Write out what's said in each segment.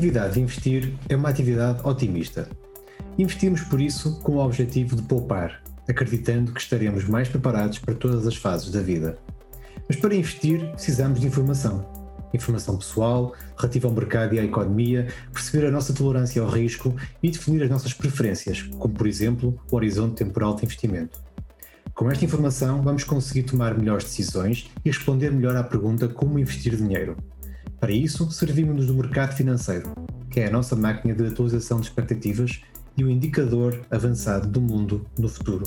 Atividade de investir é uma atividade otimista. Investimos por isso com o objetivo de poupar, acreditando que estaremos mais preparados para todas as fases da vida. Mas para investir precisamos de informação. Informação pessoal, relativa ao mercado e à economia, perceber a nossa tolerância ao risco e definir as nossas preferências, como por exemplo o horizonte temporal de investimento. Com esta informação, vamos conseguir tomar melhores decisões e responder melhor à pergunta como investir dinheiro. Para isso, servimos-nos do mercado financeiro, que é a nossa máquina de atualização de expectativas e o indicador avançado do mundo no futuro.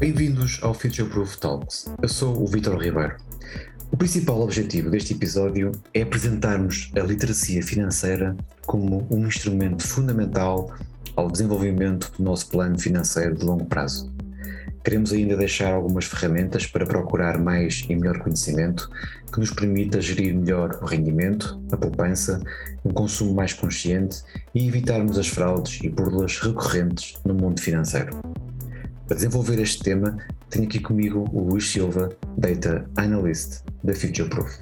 Bem-vindos ao Future Proof Talks. Eu sou o Vitor Ribeiro. O principal objetivo deste episódio é apresentarmos a literacia financeira como um instrumento fundamental ao desenvolvimento do nosso plano financeiro de longo prazo. Queremos ainda deixar algumas ferramentas para procurar mais e melhor conhecimento que nos permita gerir melhor o rendimento, a poupança, um consumo mais consciente e evitarmos as fraudes e burlas recorrentes no mundo financeiro. Para desenvolver este tema, tenho aqui comigo o Luís Silva, Data Analyst da Future Proof.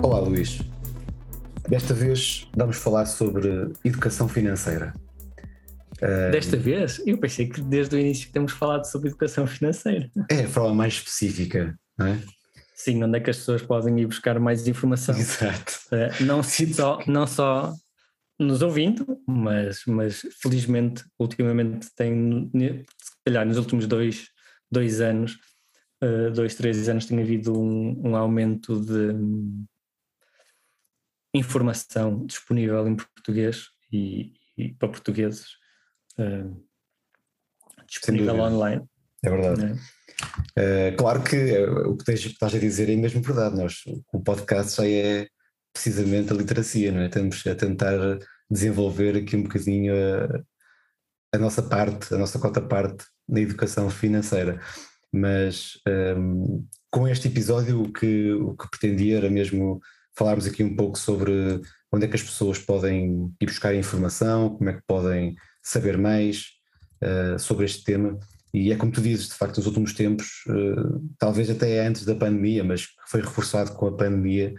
Olá Luís, desta vez vamos falar sobre educação financeira. Desta vez? Eu pensei que desde o início temos falado sobre educação financeira. É a forma mais específica, não é? Sim, onde é que as pessoas podem ir buscar mais informação. Exato. Uh, não, só, não só nos ouvindo, mas, mas felizmente, ultimamente, tem, se calhar nos últimos dois, dois anos, uh, dois, três anos, tem havido um, um aumento de informação disponível em português e, e para portugueses, uh, disponível online. É verdade. Né? Uh, claro que uh, o que, tens, que estás a dizer é mesmo verdade. Nós, o podcast já é precisamente a literacia, não é? Estamos a tentar desenvolver aqui um bocadinho a, a nossa parte, a nossa cota parte na educação financeira. Mas um, ehm, com este episódio o que, o que pretendia era mesmo falarmos aqui um pouco sobre onde é que as pessoas podem ir buscar informação, como é que podem saber mais uh, sobre este tema e é como tu dizes, de facto, nos últimos tempos, uh, talvez até antes da pandemia, mas foi reforçado com a pandemia,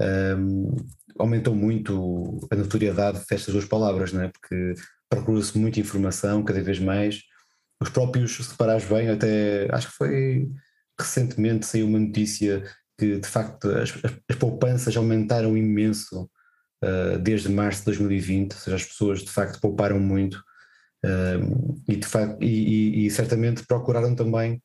um, ehm, aumentou muito a notoriedade destas duas palavras, não é? Porque procura-se muita informação, cada vez mais. Os próprios, se reparares bem, até acho que foi recentemente saiu uma notícia que de facto as, as poupanças aumentaram imenso uh, desde março de 2020, ou seja, as pessoas de facto pouparam muito e, de facto, e, e, e, certamente procuraram também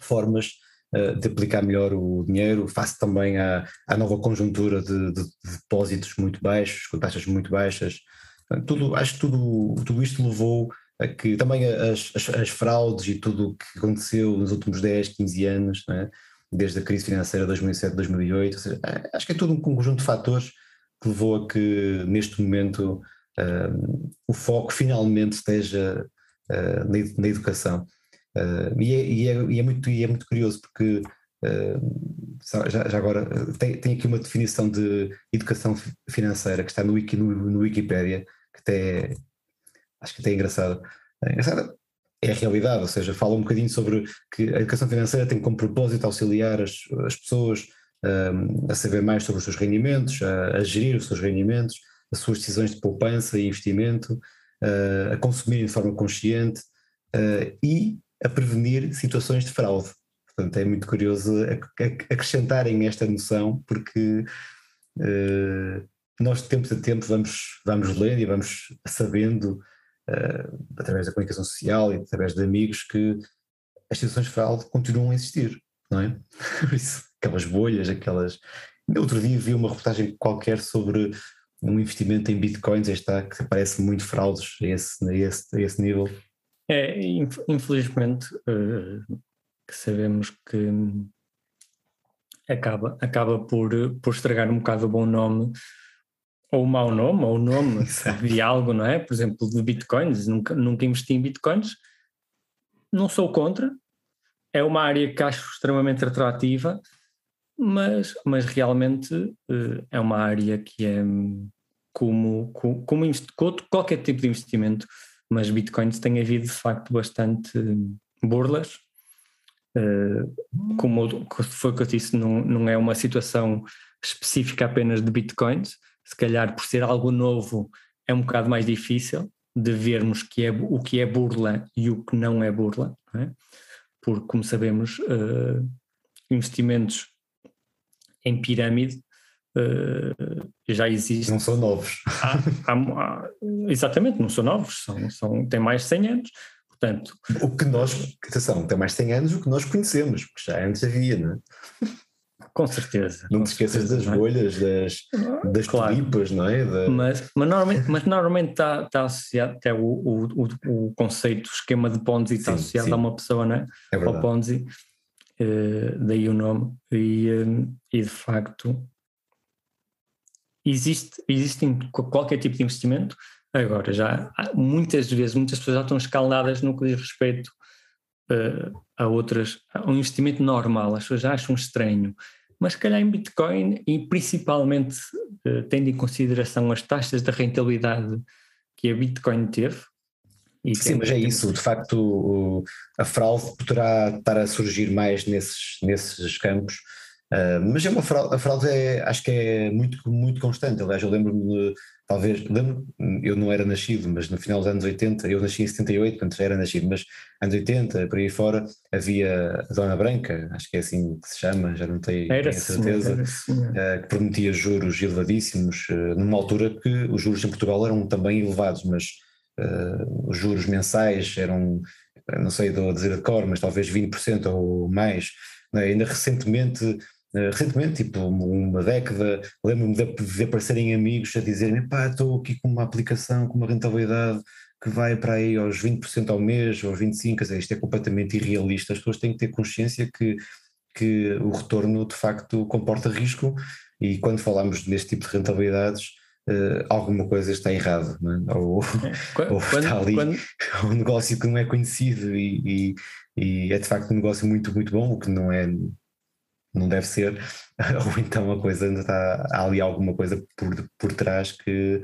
formas uh, de aplicar melhor o dinheiro, face também à, à nova conjuntura de, de, de, depósitos muito baixos, com taxas muito baixas. Tudo, acho que tudo, tudo isto levou a que também as, as, as fraudes e tudo o que aconteceu nos últimos 10, 15 anos, é? Desde a crise financeira de 2007, 2008, seja, é, acho que é todo um conjunto de fatores que levou a que neste momento uh, o foco finalmente esteja uh, na, na, educação. Uh, e, é, e, é, e, é, muito, e é muito curioso porque já, já, agora tem, tem, aqui uma definição de educação financeira que está no, Wiki, no, no que até acho que até é engraçado. É engraçado é a realidade, ou seja, fala um bocadinho sobre que a educação financeira tem como propósito auxiliar as, as pessoas um, a saber mais sobre os seus rendimentos, a, a, gerir os seus rendimentos, as suas decisões de poupança e investimento, uh, a consumir de forma consciente uh, e a prevenir situações de fraude. Portanto, é muito curioso acrescentarem esta noção, porque uh, nós de tempo a tempo vamos, vamos lendo e vamos sabendo, através da comunicação social e através de amigos, que as situações de fraude continuam a existir, não é? Isso, aquelas bolhas, aquelas. Outro dia vi uma reportagem qualquer sobre um investimento em bitcoins está que parece muito fraudes a esse, a esse, a esse nível. É, infelizmente uh, sabemos que acaba, acaba por, por estragar um bocado o bom nome ou o mau nome, ou o nome de algo, não é? Por exemplo, de bitcoins, nunca, nunca investi em bitcoins, não sou contra, é uma área que acho extremamente atrativa, mas, mas realmente uh, é uma área que é como, como, como qualquer tipo de investimento, mas bitcoins tem havido de facto bastante burlas. Uh, como foi o que eu disse, não, não é uma situação específica apenas de bitcoins, se calhar por ser algo novo é um bocado mais difícil de vermos que é, o que é burla e o que não é burla, não é? porque como sabemos uh, investimentos em pirâmide uh, já existem. Não são novos. Há, há, há, exatamente, não são novos, são, são, têm mais de 100 anos. Portanto, o que nós, atenção, tem mais de 100 anos o que nós conhecemos, porque já antes havia, não é? Com certeza. Não te esqueças das é? bolhas, das, das claro. tulipas, não é? Da... Mas, mas normalmente, mas normalmente está, está associado até o, o, o, conceito, o esquema de Ponzi está associado sim. a uma pessoa, não é? é Ao Ponzi, uh, daí o nome. E, uh, e de facto existe, existe em qualquer tipo de investimento. Agora, já muitas vezes, muitas pessoas já estão escaldadas no que diz respeito uh, a outras, a um investimento normal, as pessoas acham estranho. Mas se calhar em Bitcoin e principalmente uh, tendo em consideração as taxas de rentabilidade que a Bitcoin teve. Sim, mas é isso, de facto a fraude poderá estar a surgir mais nesses, nesses campos, uh, mas é uma fraude, a fraude é, acho que é muito, muito constante, aliás eu lembro-me de talvez, eu não era nascido, mas no final dos anos 80, eu nasci em 78, portanto já era nascido, mas anos 80, por aí fora, havia a Dona Branca, acho que é assim que se chama, já não tenho, era certeza, uh, que prometia juros elevadíssimos, uh, numa altura que os juros em Portugal eram também elevados, mas uh, os juros mensais eram, não sei a dizer de cor, mas talvez 20% ou mais, né? ainda recentemente eh, recentemente, tipo uma década, lembro-me de, de aparecerem amigos a dizerem pá, estou aqui com uma aplicação com uma rentabilidade que vai para aí aos 20% ao mês, aos 25%, quer dizer, isto é completamente irrealista, as pessoas têm que ter consciência que, que o retorno de facto comporta risco e quando falamos neste tipo de rentabilidades Uh, alguma coisa está errada, é? ou, é. ou quando, está ali quando... um negócio que não é conhecido e, e, e, é de facto um negócio muito, muito bom, o que não é não deve ser, ou então a coisa ainda está, há ali alguma coisa por, por trás que.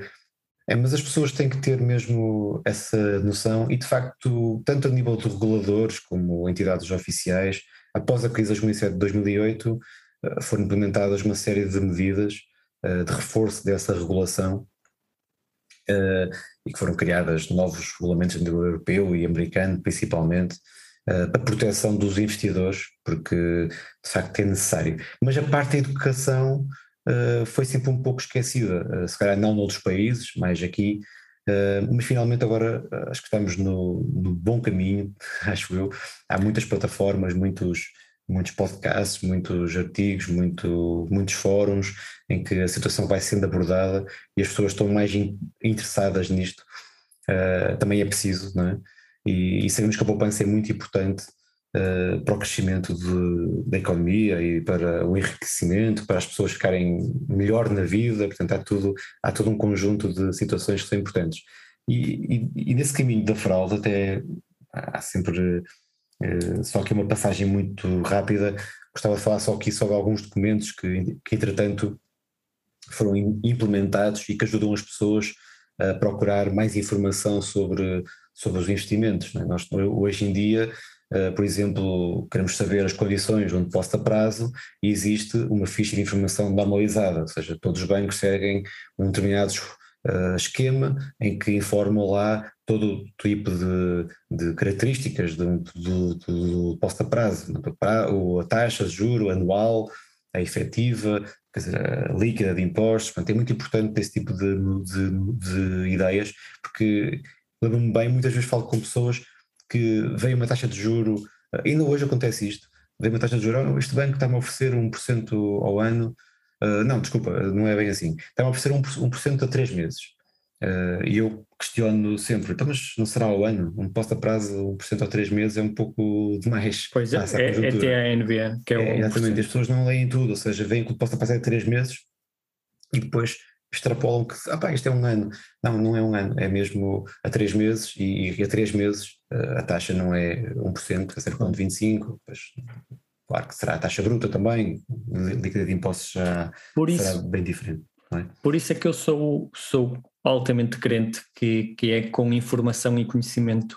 É, mas as pessoas têm que ter mesmo essa noção e de facto, tanto a nível de reguladores como entidades oficiais, após a crise das 2007 de 2008, eh, foram implementadas uma série de medidas uh, de reforço dessa regulação uh, e que foram criadas novos regulamentos a nível europeu e americano principalmente, uh, a proteção dos investidores, porque de facto é necessário. Mas a parte da educação uh, foi sempre um pouco esquecida, uh, se calhar não noutros países, mais aqui, mas finalmente agora acho que estamos no, no, bom caminho, acho eu. Há muitas plataformas, muitos, muitos podcasts, muitos artigos, muito, muitos fóruns em que a situação vai sendo abordada e as pessoas estão mais in, interessadas nisto. também é preciso, não é? E, e sabemos que a poupança é muito importante uh, para o crescimento de, da economia e para o enriquecimento, para as pessoas ficarem melhor na vida, portanto há, tudo, há todo um conjunto de situações que são importantes. E, e, e nesse caminho da fraude até há sempre, uh, só que uma passagem muito rápida, gostava de falar só aqui sobre alguns documentos que, que entretanto foram implementados e que ajudam as pessoas a procurar mais informação sobre sobre os investimentos. É? Nós, hoje em dia, uh, por exemplo, queremos saber as condições onde posta prazo e existe uma ficha de informação normalizada, ou seja, todos os bancos seguem um determinado uh, esquema em que informam lá todo o tipo de, de características do, do, do posta prazo, a taxa de juro anual, a efetiva, quer dizer, a líquida de impostos, portanto é muito importante esse tipo de, de, de ideias, porque lembro-me bem, muitas vezes falo com pessoas que veio uma taxa de juro, ainda hoje acontece isto, veio uma taxa de juro, oh, este banco está-me a oferecer 1% ao ano, uh, não, desculpa, não é bem assim, está-me a oferecer 1%, 1 a 3 meses. Uh, e eu questiono sempre, então, mas não será ao ano? Um posto a prazo 1% a 3 meses é um pouco demais. Pois é, é, até a que é, é. Exatamente, as pessoas não leem tudo, ou seja, veem que o posto a prazo é 3 meses e depois extrapolam que ah, pá, isto é um ano. Não, não é um ano, é mesmo a três meses e, e a três meses eh, a taxa não é 1%, é 0,25%, pois claro que será a taxa bruta também, líquida de impostos já por será bem diferente. É? Por isso é que eu sou, sou altamente crente que, que é com informação e conhecimento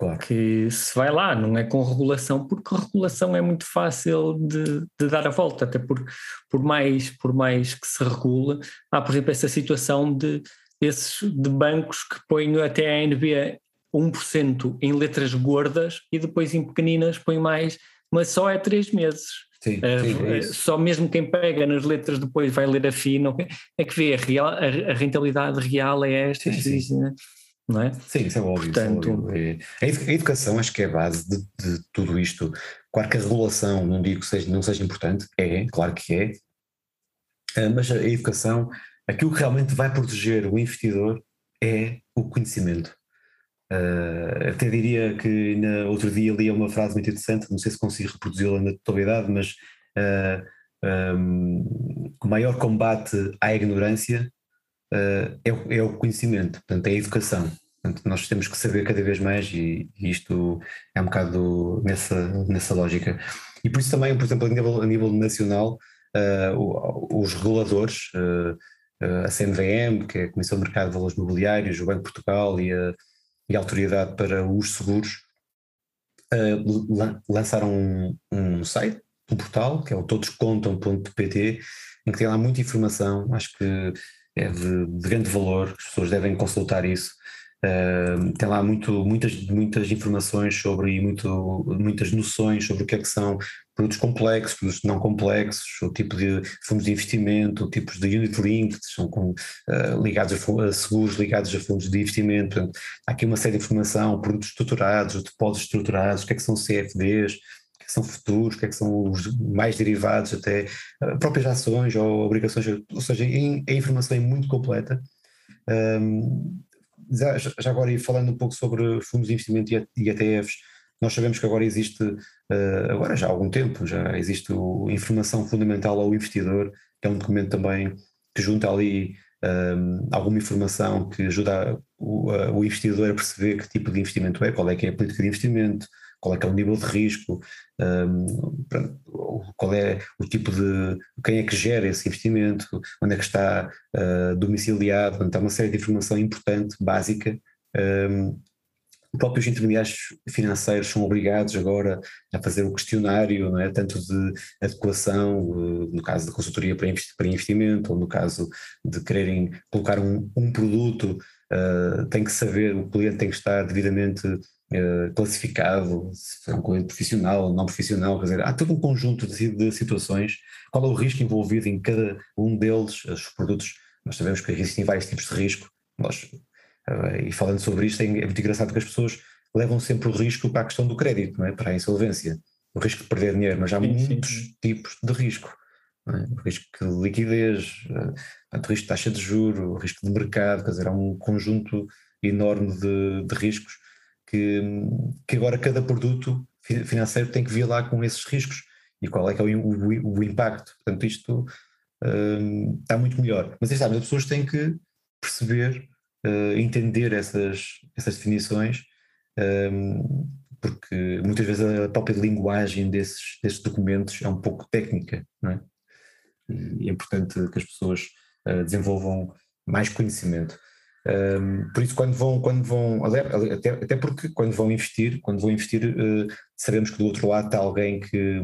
Claro. que se vai lá, não é com regulação, porque regulação é muito fácil de, de, dar a volta, até porque por mais, por mais que se regule, há por exemplo essa situação de, esses, de bancos que põem até a NB 1% em letras gordas e depois em pequeninas põem mais, mas só é três meses. Sim, sim, é só mesmo quem pega nas letras depois vai ler a fino, é que vê a, real, a, a rentabilidade real é esta, sim, sim. Né? Não é? Sim, isso é óbvio. Portanto, isso é óbvio. É, a educação acho que é a base de, de, tudo isto. Claro que a regulação, não digo que seja, não seja importante, é, claro que é, ah, mas a educação, aquilo que realmente vai proteger o investidor é o conhecimento. Uh, até diria que na, outro dia li uma frase muito interessante, não sei se consigo reproduzi-la na totalidade, mas uh, ah, um, o maior combate à ignorância é, é, o conhecimento, portanto, é a educação. Portanto, nós temos que saber cada vez mais e, e, isto é um bocado nessa, nessa lógica. E por isso também, por exemplo, a nível, a nível nacional, uh, os reguladores, uh, a CMVM, que é a Comissão de Mercado de Valores Mobiliários, o Banco de Portugal e a, e a Autoridade para os Seguros, lançaram um, um site, um portal, que é o todoscontam.pt, em que tem lá muita informação, acho que é de, de grande valor, as pessoas devem consultar isso. Uh, tem lá muito, muitas, muitas informações sobre e muito, muitas noções sobre o que é que são produtos complexos, produtos não complexos, o tipo de fundos de investimento, tipos de unit link, são com, uh, ligados a, seguros, ligados a fundos de investimento. Portanto, há aqui uma série de informação, produtos estruturados, depósitos estruturados, o que é que são CFDs, que, são futuros, que é que são os mais derivados, até uh, próprias ações ou obrigações, ou seja, a informação é muito completa. Já, agora, falando um pouco sobre fundos de investimento e ETFs, nós sabemos que agora existe, uh, agora já há algum tempo, já existe Informação Fundamental ao Investidor, que é um documento também que junta ali alguma informação que ajuda o, uh, o, investidor a perceber que tipo de investimento é, qual é que é a política de investimento, qual é que é o nível de risco, um, qual é o tipo de, quem é que gera esse investimento, onde é que está uh, domiciliado, portanto, há uma série de informação importante, básica. Um, próprios intermediários financeiros são obrigados agora a fazer um questionário, é? tanto de adequação, no caso da consultoria para investimento, ou no caso de quererem colocar um, um produto, uh, tem que saber, o cliente tem que estar devidamente uh, classificado, se é um cliente profissional ou não profissional, quer dizer, há todo um conjunto de, de, situações, qual é o risco envolvido em cada um deles, os produtos, nós sabemos que existem vários tipos de risco, nós, uh, e falando sobre isto é, é muito engraçado que as pessoas levam sempre o risco para a questão do crédito, não é? para a insolvência, o risco de perder dinheiro, mas há sim, muitos sim. tipos de risco. É? O risco de liquidez, uh, o risco de taxa de juro, o risco de mercado, quer dizer, há um conjunto enorme de, de riscos que, que agora cada produto financeiro tem que vir lá com esses riscos e qual é que é o, o, o impacto. Portanto, isto um, está muito melhor. Mas sabe, as pessoas têm que perceber, uh, entender essas, essas definições, um, porque muitas vezes a própria linguagem desses, desses documentos é um pouco técnica, não é? E é importante que as pessoas uh, desenvolvam mais conhecimento. Um, por isso, quando vão, quando vão até, até porque quando vão investir, quando vão investir, uh, sabemos que do outro lado está alguém que,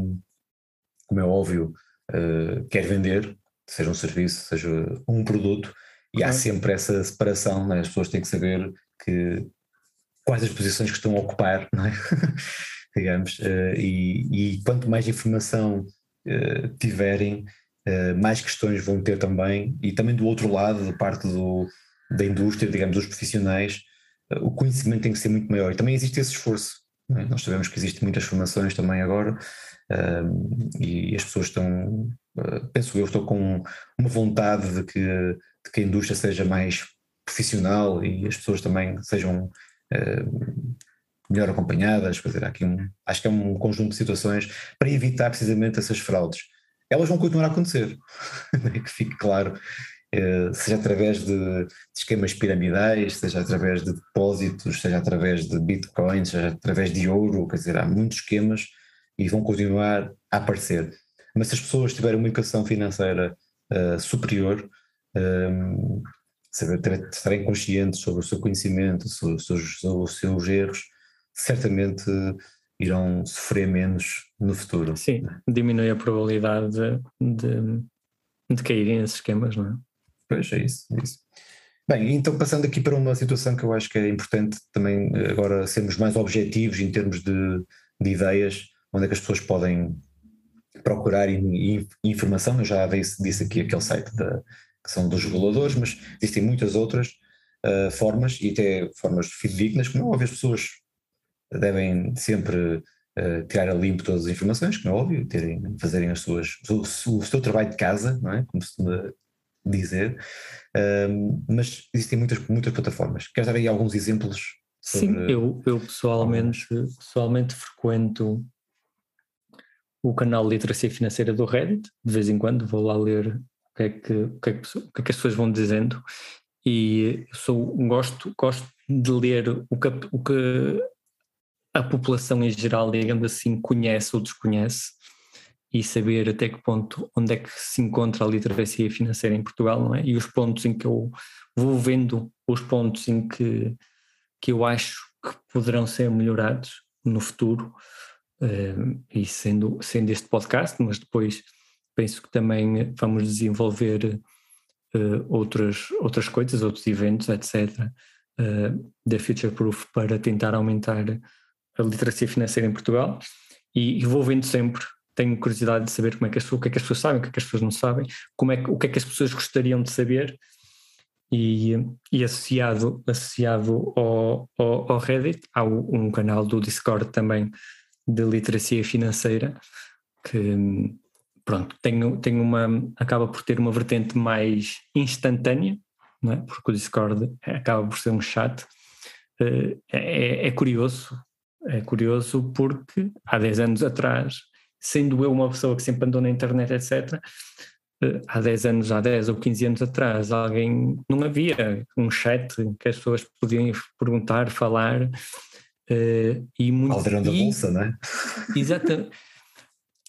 como é óbvio, uh, quer vender, seja um serviço, seja um produto, e há sempre essa separação, né? as pessoas têm que saber que quais as posições que estão a ocupar, é? digamos, uh, e, e, quanto mais informação tiverem, mais questões vão ter também, e também do outro lado, da parte do da indústria, digamos, dos profissionais, o conhecimento tem que ser muito maior. E também existe esse esforço. É? Nós sabemos que existem muitas formações também agora e as pessoas estão, uh, penso eu, estou com uma vontade de que, de que a indústria seja mais profissional e as pessoas também sejam melhor acompanhadas. Quer dizer, aqui um, acho que é um conjunto de situações para evitar precisamente essas fraudes. Elas vão continuar a acontecer, que fique claro seja através de, de, esquemas piramidais, seja através de depósitos, seja através de bitcoins, seja através de ouro, quer dizer, há muitos esquemas e vão continuar a aparecer. Mas se as pessoas tiverem uma educação financeira uh, superior, um, saber ter, estarem conscientes sobre o seu conhecimento, sobre os seus, sobre os seus erros, certamente irão sofrer menos no futuro. Sim, diminui a probabilidade de, de, de caírem nesses esquemas, não é? Pois é isso, é isso. Bem, então passando aqui para uma situação que eu acho que é importante também agora sermos mais objetivos em termos de, de ideias, onde é que as pessoas podem procurar informação, eu já disse aqui aquele site da, que são dos reguladores, mas existem muitas outras uh, formas e até formas fidedignas que não óbvio as pessoas devem sempre uh, tirar a limpo todas as informações, que não é óbvio, terem, fazerem as suas, o, o, seu trabalho de casa, não é? Como se dizer, uh, mas existem muitas, muitas plataformas. Queres dar aí alguns exemplos? Sobre... Sim, eu, eu pessoalmente, pessoalmente frequento o canal de Literacia Financeira do Reddit, de vez em quando vou lá ler o que é que, o que, é que, o que, é que as pessoas vão dizendo e sou, gosto, gosto de ler o que, o que a população em geral, digamos assim, conhece ou desconhece e saber até que ponto, onde é que se encontra a literacia financeira em Portugal, não é? E os pontos em que eu vou vendo, os pontos em que, que eu acho que poderão ser melhorados no futuro, uh, e sendo, sendo este podcast, mas depois penso que também vamos desenvolver uh, outras, outras coisas, outros eventos, etc., uh, da Future Proof para tentar aumentar a literacia financeira em Portugal e, e vou vendo sempre tenho curiosidade de saber como é que as, o que é que as pessoas sabem, o que é que as pessoas não sabem, como é que, o que é que as pessoas gostariam de saber e, e associado, associado ao, ao, ao, Reddit há um canal do Discord também de literacia financeira que pronto, tem, tem uma, acaba por ter uma vertente mais instantânea, não é? porque o Discord acaba por ser um chat, eh, é, é curioso é curioso porque há 10 anos atrás, sendo eu uma pessoa que sempre andou na internet, etc., eh, há 10 anos, há 10 ou 15 anos atrás, alguém não havia um chat que as pessoas podiam perguntar, falar. Uh, e muito. Caldeirão da Bolsa, não é? Exatamente.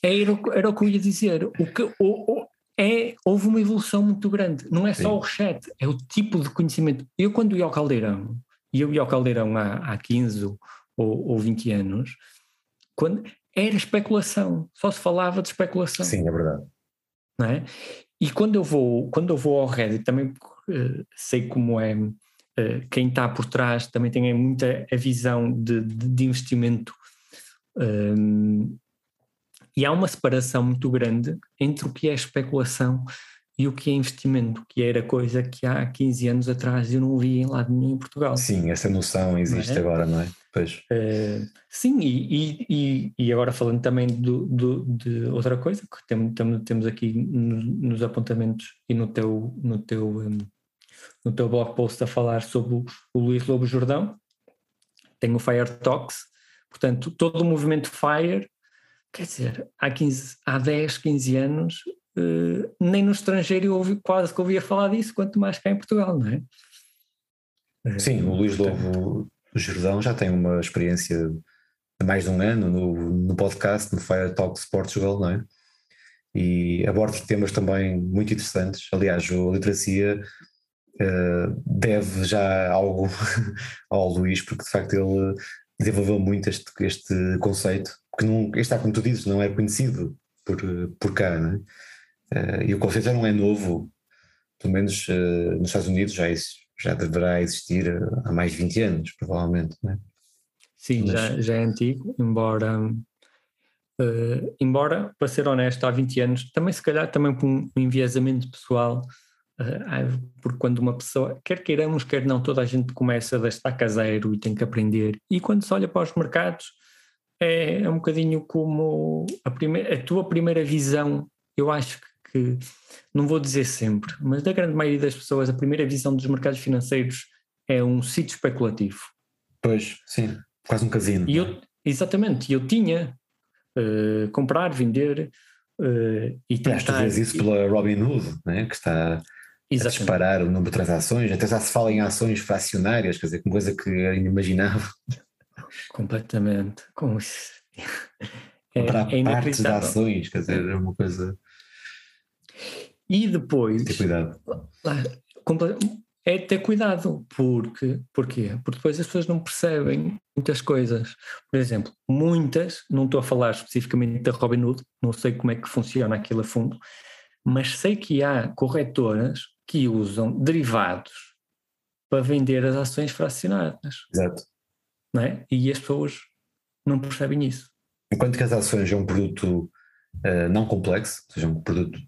Era, era o que eu ia dizer. O que, o, o, é, houve uma evolução muito grande. Não é só Sim. o chat, é o tipo de conhecimento. Eu, quando ia ao Caldeirão, e eu ia ao Caldeirão há, há 15 ou, ou 20 anos, quando era especulação, só se falava de especulação. Sim, é verdade. Não é? E quando eu vou, quando eu vou ao Reddit, também uh, sei como é, uh, quem está por trás também tem muita a visão de, de, de investimento. Um, e há uma separação muito grande entre o que é especulação e o que é investimento, que era coisa que há 15 anos atrás eu não via em lado nenhum em Portugal. Sim, essa noção existe é? agora, não é? Pois. Uh, sim, e, e, e, agora falando também do, do, de outra coisa que tem, tem, temos aqui nos apontamentos e no teu, no, teu, um, no teu blog post a falar sobre o, o Luís Lobo Jordão, tem o Fire Talks, portanto, todo o movimento Fire, quer dizer, há, 15, há 10, 15 anos uh, nem no estrangeiro eu ouvi, quase que ouvia falar disso, quanto mais cá em Portugal, não é? Sim, o Luís Lobo Jordão já tem uma experiência de mais de um ano no, no podcast, no Fire Talk Sports Portugal, não é? E aborda temas também muito interessantes. Aliás, a literacia uh, deve já algo ao Luís, porque de facto ele desenvolveu muito este, este conceito, que não, está, como tu dizes, não é conhecido por, por cá, não é? Uh, e o conceito já não é novo, pelo menos uh, nos Estados Unidos já, já deverá existir há mais de 20 anos, provavelmente, não é? Sim, Mas... já, já é antigo, embora, uh, embora, para ser honesto, há 20 anos, também se calhar também por um enviesamento pessoal, uh, porque quando uma pessoa, quer queiramos, quer não, toda a gente começa a estar caseiro e tem que aprender, e quando se olha para os mercados, é, é um bocadinho como a, primeira, a tua primeira visão, eu acho que que, não vou dizer sempre, mas da grande maioria das pessoas, a primeira visão dos mercados financeiros é um sítio especulativo. Pois, sim, quase um casino. E eu, exatamente, eu tinha uh, comprar, vender uh, e tentar... Às vezes isso pela Robin Hood, né, que está Exatamente. a disparar o número de transações, até já se fala em ações fracionárias, quer dizer, uma coisa que era inimaginável. Completamente. Com... É, Para é partes de ações, quer dizer, é uma coisa... E depois. Ter cuidado. É ter cuidado, porque porquê? Porque depois as pessoas não percebem muitas coisas. Por exemplo, muitas, não estou a falar especificamente da Robinhood, não sei como é que funciona aquilo a fundo, mas sei que há corretoras que usam derivados para vender as ações fracionadas. Exato. Não é? E as pessoas não percebem isso. Enquanto que as ações é um produto uh, não complexo, ou seja, um produto,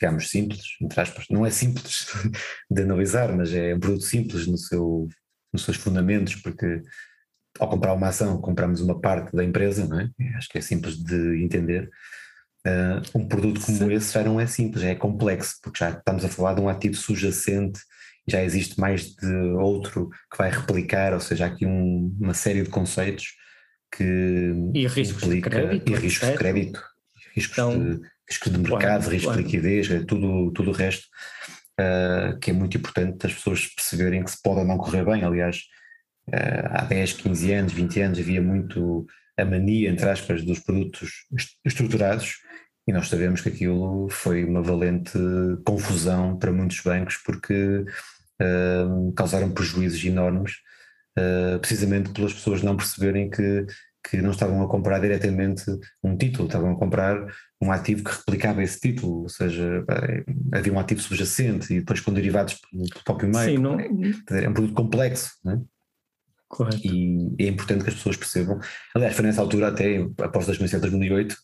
digamos, simples, entre aspas, não é simples de analisar, mas é um produto simples no seu, nos seus fundamentos, porque ao comprar uma ação, compramos uma parte da empresa, não é? Acho que é simples de entender. Uh, um produto como Sim. esse já não é simples, já é complexo, porque já estamos a falar de um ativo subjacente, já existe mais de outro que vai replicar, ou seja, há aqui um, uma série de conceitos que e riscos implica, de crédito, e riscos de crédito, riscos, então, de, riscos de mercado, claro, riscos claro. de liquidez, é tudo, tudo o resto, uh, que é muito importante as pessoas perceberem que se pode ou não correr bem, aliás, uh, há 10, 15 anos, 20 anos havia muito a mania, entre aspas, dos produtos estruturados, e nós sabemos que aquilo foi uma valente confusão para muitos bancos porque uh, causaram prejuízos enormes, precisamente pelas pessoas não perceberem que, que não estavam a comprar diretamente um título, estavam a comprar um ativo que replicava esse título, ou seja, havia um ativo subjacente e depois com derivados do próprio meio. Sim, não... É um produto complexo, não é? Correto. E é importante que as pessoas percebam. Aliás, foi nessa altura, até após 2007, 2008,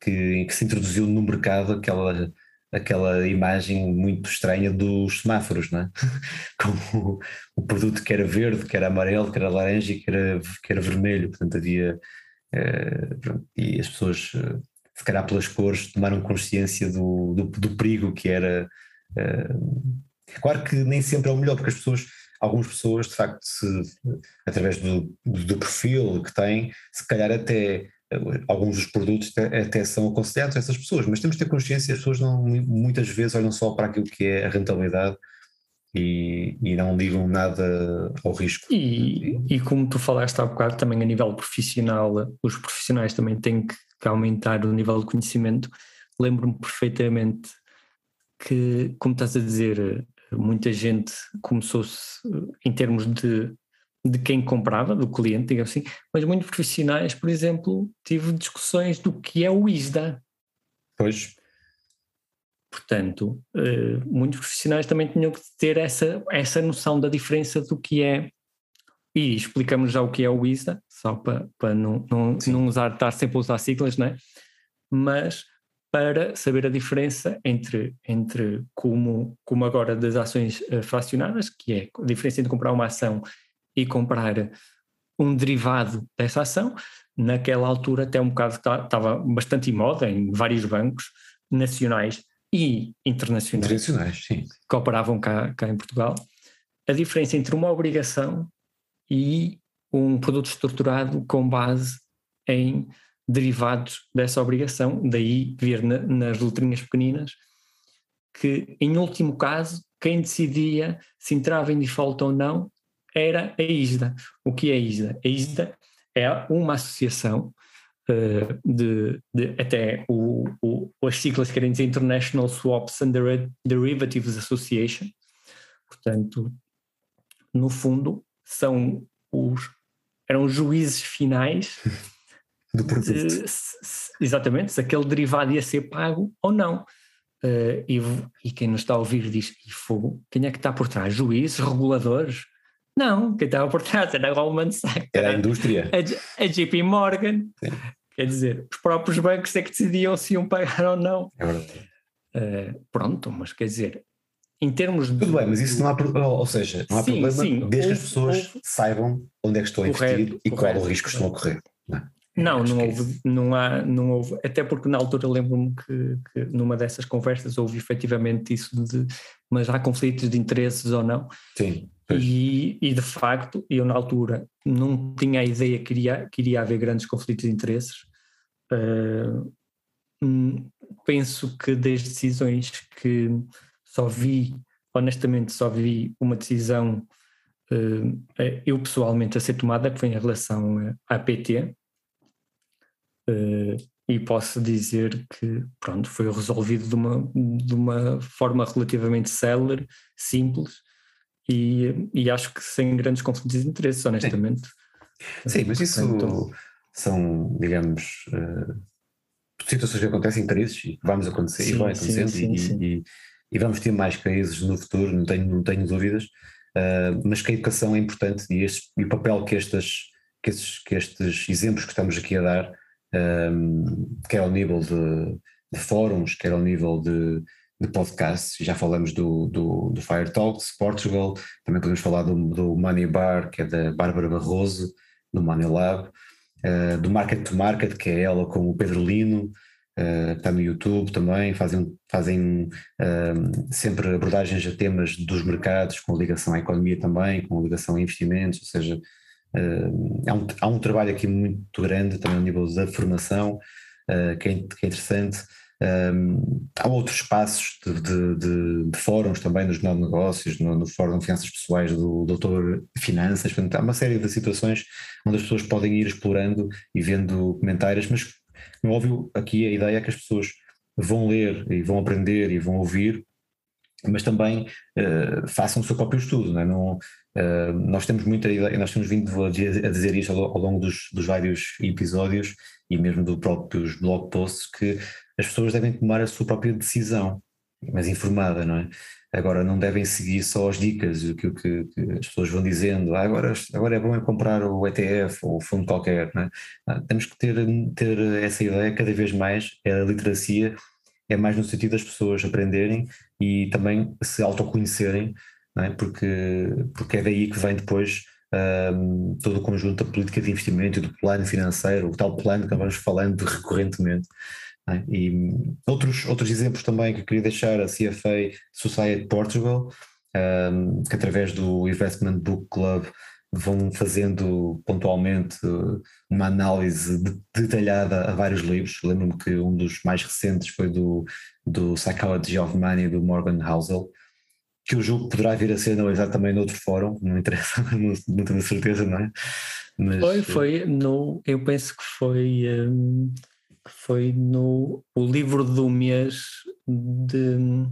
que, que se introduziu no mercado aquela, aquela imagem muito estranha dos semáforos, não é? Como o, produto que era verde, que era amarelo, que era laranja e que era, que era vermelho, portanto havia. Eh, e as pessoas, eh, se calhar pelas cores, tomaram consciência do, do, do perigo que era. Eh, claro que nem sempre é o melhor, porque as pessoas algumas pessoas, de facto, se, através do, do, perfil que têm, se calhar até alguns dos produtos até são aconselhados a essas pessoas, mas temos de ter consciência, as pessoas não, muitas vezes olham só para aquilo que é a rentabilidade e, e não ligam nada ao risco. E, e como tu falaste há bocado, também a nível profissional, os profissionais também têm que, que aumentar o nível de conhecimento. Lembro-me perfeitamente que, como estás a dizer, muita gente começou-se em termos de de quem comprava, do cliente, digamos assim, mas muitos profissionais, por exemplo, tive discussões do que é o ISDA. Pois. Portanto, uh, muitos profissionais também tinham que ter essa, essa noção da diferença do que é, e explicamos já o que é o ISDA, só para, para não, não, não usar, estar sempre a usar siglas, não é? Mas para saber a diferença entre, entre como, como agora das ações uh, fracionadas, que é a diferença entre comprar uma ação e comprar um derivado dessa ação. Naquela altura, até um bocado estava bastante em moda em vários bancos nacionais e internacionais, internacionais sim. que operavam cá, cá em Portugal. A diferença entre uma obrigação e um produto estruturado com base em derivados dessa obrigação, daí ver na, nas letrinhas pequeninas que, em último caso, quem decidia se entrava em default ou não era a ISDA. O que é a ISDA? A ISDA é uma associação uh, de, de, até o, o, as siglas querem dizer International Swaps and Derivatives Association. Portanto, no fundo, são os eram os juízes finais do produto. De, se, exatamente, se aquele derivado ia ser pago ou não. Uh, e, e, quem nos está a ouvir diz: e fogo, quem é que está por trás? Juízes, reguladores? Não, quem estava por trás era a Goldman Sachs. Era a indústria. A, a JP Morgan. Sim. Quer dizer, os próprios bancos é que decidiam se iam pagar ou não. É verdade. Uh, pronto, mas quer dizer, em termos de. Tudo bem, mas isso não há, ou seja, não há sim, problema sim, desde que as pessoas saibam onde é que estão a investir e qual é o risco que estão a correr. Não, é? não, não é houve, não há, não houve, até porque na altura lembro-me que, que, numa dessas conversas houve efetivamente isso de, mas há conflitos de interesses ou não. Sim. E, e, de facto, eu na altura não tinha a ideia que iria, que iria haver grandes conflitos de interesses. Uh, penso que das decisões que só vi, honestamente, só vi uma decisão uh, eu pessoalmente a ser tomada, que foi em relação à PT, uh, e posso dizer que pronto, foi resolvido de uma, de uma forma relativamente célere, simples e, e acho que sem grandes conflitos de interesses, honestamente. Sim, mas isso são, digamos, uh, situações que acontecem, interesses e vamos acontecer sim, e vai acontecendo sim, sim, e, e, e, vamos ter mais casos no futuro, não tenho, não tenho dúvidas, uh, mas que a educação é importante e, este, e o papel que, estas, que, estes, que estes exemplos que estamos aqui a dar um, quer ao nível de, de, fóruns, quer ao nível de, de podcasts, já falamos do, do, do, Fire Talks Portugal, também podemos falar do, do Money Bar, que é da Bárbara Barroso, do Money Lab, uh, do Market to Market, que é ela com o Pedro Lino, uh, está no YouTube também, fazem, fazem uh, sempre abordagens a temas dos mercados, com ligação à economia também, com ligação a investimentos, ou seja, Uh, há, um, há um trabalho aqui muito grande também ao nível da formação, que, é, que, é, interessante. Um, há outros espaços de, de, de, de, fóruns também nos novos negócios, no, no Fórum de Finanças Pessoais do Doutor Finanças, portanto, há uma série de situações onde as pessoas podem ir explorando e vendo comentários, mas, no óbvio, aqui a ideia é que as pessoas vão ler e vão aprender e vão ouvir, mas também uh, façam o seu próprio estudo, não, é? não Uh, nós temos muita ideia, nós temos vindo a dizer isto ao, longo dos, dos, vários episódios e mesmo dos próprios blog posts que as pessoas devem tomar a sua própria decisão, mas informada, não é? Agora não devem seguir só as dicas, o que, que, que as pessoas vão dizendo, ah, agora, agora é bom é comprar o ETF ou o fundo qualquer, não é? ah, temos que ter, ter essa ideia cada vez mais, é a literacia, é mais no sentido das pessoas aprenderem e também se autoconhecerem é? porque, porque é daí que vem depois um, todo o conjunto da política de investimento e do plano financeiro, o tal plano que vamos falando recorrentemente. É? E outros, outros exemplos também que eu queria deixar, a CFA Society Portugal, um, que através do Investment Book Club vão fazendo pontualmente uma análise detalhada a vários livros. Lembro-me que um dos mais recentes foi do, do Psychology of Money do Morgan Housel, que eu julgo que poderá vir a ser analisado também noutro fórum, não interessa, não, não tenho certeza, não é? Mas, foi, eh, foi no, eu penso que foi, um, foi no o livro do mês de,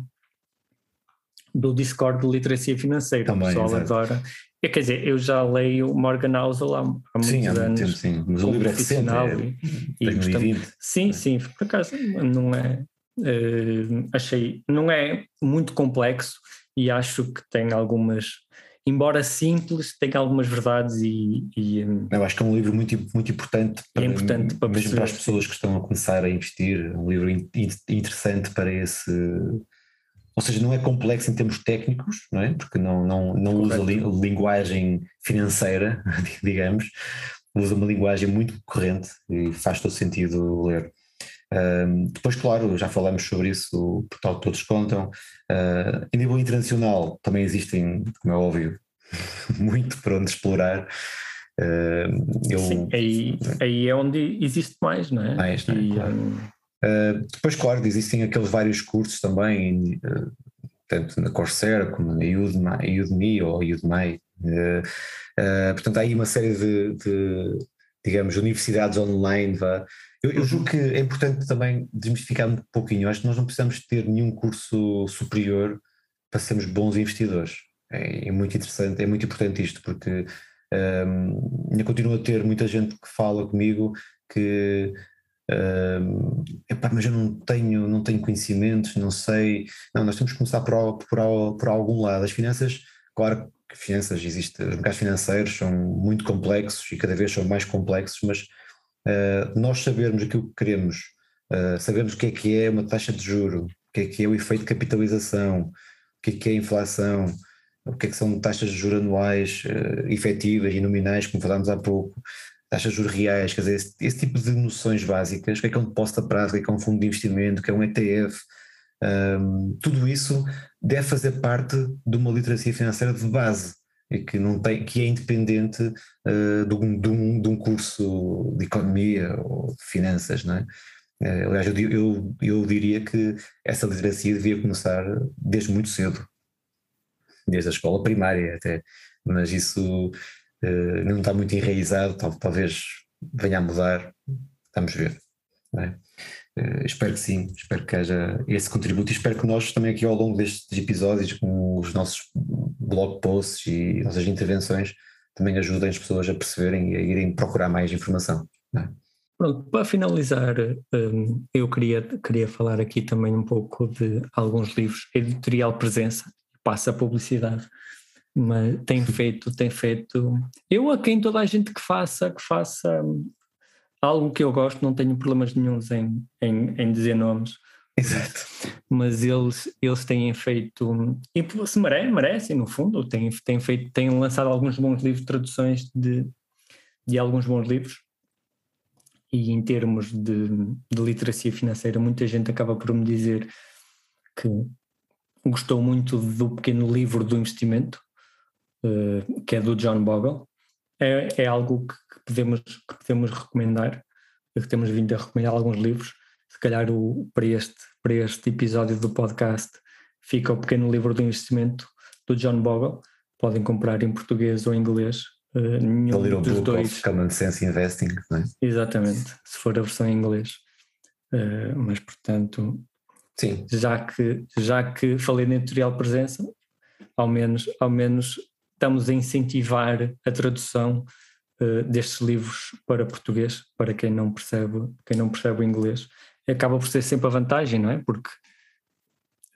do Discord de Literacia Financeira, também, o pessoal exato. adora. É, quer dizer, eu já leio Morgan Housel há, há muitos sim, há muito Tempo, sim, mas o livro é recente, é, e, e, portanto, sim, sim, por acaso não é, uh, achei, não é muito complexo, e acho que tem algumas, embora simples, tem algumas verdades e. e hum, Eu acho que é um livro muito, muito importante, para, é importante para, mesmo para as pessoas que estão a começar a investir, um livro interessante para esse. Ou seja, não é complexo em termos técnicos, não é? Porque não, não, não usa li, linguagem financeira, digamos, usa uma linguagem muito corrente e faz todo sentido ler. Uh, depois, claro, já falamos sobre isso, o portal que todos contam. Uh, em nível internacional também existem, como é óbvio, muito para onde explorar. Uh, eu, Sim, aí, aí é onde existe mais, não é? Mais, não é? E, claro. um... depois, claro, existem aqueles vários cursos também, tanto na Coursera como na Udemy, Udemy ou Udemy. portanto, há aí uma série de, de digamos, universidades online, vá, eu, eu, julgo que é importante também desmistificar um pouquinho. Eu acho que nós não precisamos ter nenhum curso superior para sermos bons investidores. É, é muito interessante, é muito importante isto, porque um, ainda continuo a ter muita gente que fala comigo que um, epá, mas eu não tenho, não tenho conhecimentos, não sei. Não, nós temos que começar por, por, por algum lado. As finanças, claro que finanças, existe, os mercados financeiros são muito complexos e cada vez são mais complexos, mas uh, nós sabermos aquilo que queremos, uh, sabermos o que é que é uma taxa de juro, o que é que é o efeito de capitalização, o que é que é a inflação, o que é que são taxas de juros anuais uh, efetivas e nominais, como falámos há pouco, taxas de juros reais, quer dizer, esse, esse, tipo de noções básicas, o que é que é um depósito a prazo, o que é que é um fundo de investimento, o que é um ETF, um, tudo isso deve fazer parte de uma literacia financeira de base e que, não tem, que é independente uh, de, um, de, um, de, um, curso de economia ou de finanças, não é? Uh, aliás, eu, eu, eu diria que essa literacia devia começar desde muito cedo, desde a escola primária até, mas isso uh, não está muito enraizado, tal, talvez venha a mudar, vamos ver. É? Uh, espero que sim, espero que haja esse contributo e espero que nós também aqui ao longo destes episódios, com os nossos blog posts e nossas intervenções, também ajudem as pessoas a perceberem e a irem procurar mais informação. É? Pronto, para finalizar, um, eu queria, queria falar aqui também um pouco de alguns livros, Editorial Presença, passa a publicidade, mas tem feito, tem feito, eu a quem toda a gente que faça, que faça hum, algo que eu gosto, não tenho problemas nenhums em, em, em dizer nomes. Exato. Mas eles, eles têm feito, e se merecem, merecem no fundo, têm, têm, feito, têm lançado alguns bons livros, traduções de, de alguns bons livros, e em termos de, de literacia financeira, muita gente acaba por me dizer que gostou muito do pequeno livro do investimento, uh, que é do John Bogle. É, é algo que, que, podemos, que podemos recomendar, que temos vindo a recomendar alguns livros. Se calhar o, para, este, para este episódio do podcast fica o pequeno livro do investimento do John Bogle. Podem comprar em português ou em inglês, Uh, nenhum little dos book dois. Of common Sense Investing, não é? Exatamente, se for a versão em inglês. Uh, mas, portanto, Sim. Já, que, já que falei na editorial presença, ao menos, ao menos estamos a incentivar a tradução uh, destes livros para português, para quem não percebe, quem não percebe o inglês. Acaba por ser sempre a vantagem, não é? Porque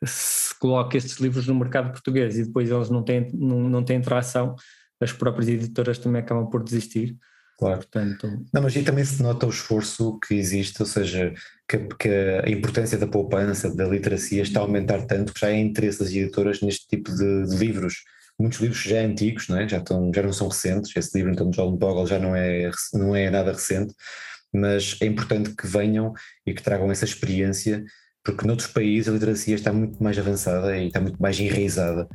se coloca estes livros no mercado português e depois eles não têm, não, não têm tração, as próprias editoras também acabam por desistir. Claro. Portanto... Não, mas e também se nota o esforço que existe, ou seja, que, que, a importância da poupança, da literacia está a aumentar tanto que já é interesse das editoras neste tipo de, de livros. Muitos livros já antigos, não é? já, estão, já não são recentes, esse livro então de John Bogle já não é, não é nada recente, mas é importante que venham e que tragam essa experiência, porque noutros países a literacia está muito mais avançada e está muito mais enraizada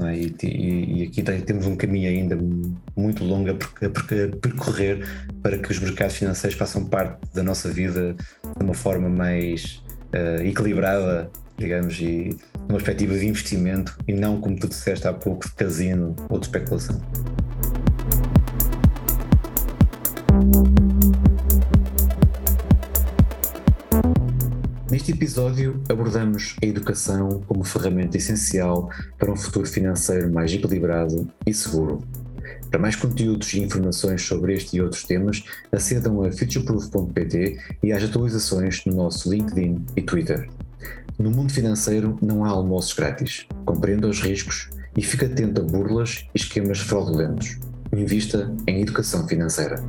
é? E, e, aqui temos um caminho ainda muito longo a, percorrer para que os mercados financeiros façam parte da nossa vida de uma forma mais uh, equilibrada, digamos, e numa perspectiva de investimento e não, como tu disseste há pouco, de casino ou de especulação. Neste episódio abordamos a educação como ferramenta essencial para um futuro financeiro mais equilibrado e seguro. Para mais conteúdos e informações sobre este e outros temas, acedam a futureproof.pt e às atualizações no nosso LinkedIn e Twitter. No mundo financeiro não há almoços grátis. Compreenda os riscos e fique atento a burlas e esquemas fraudulentos. Invista em educação financeira.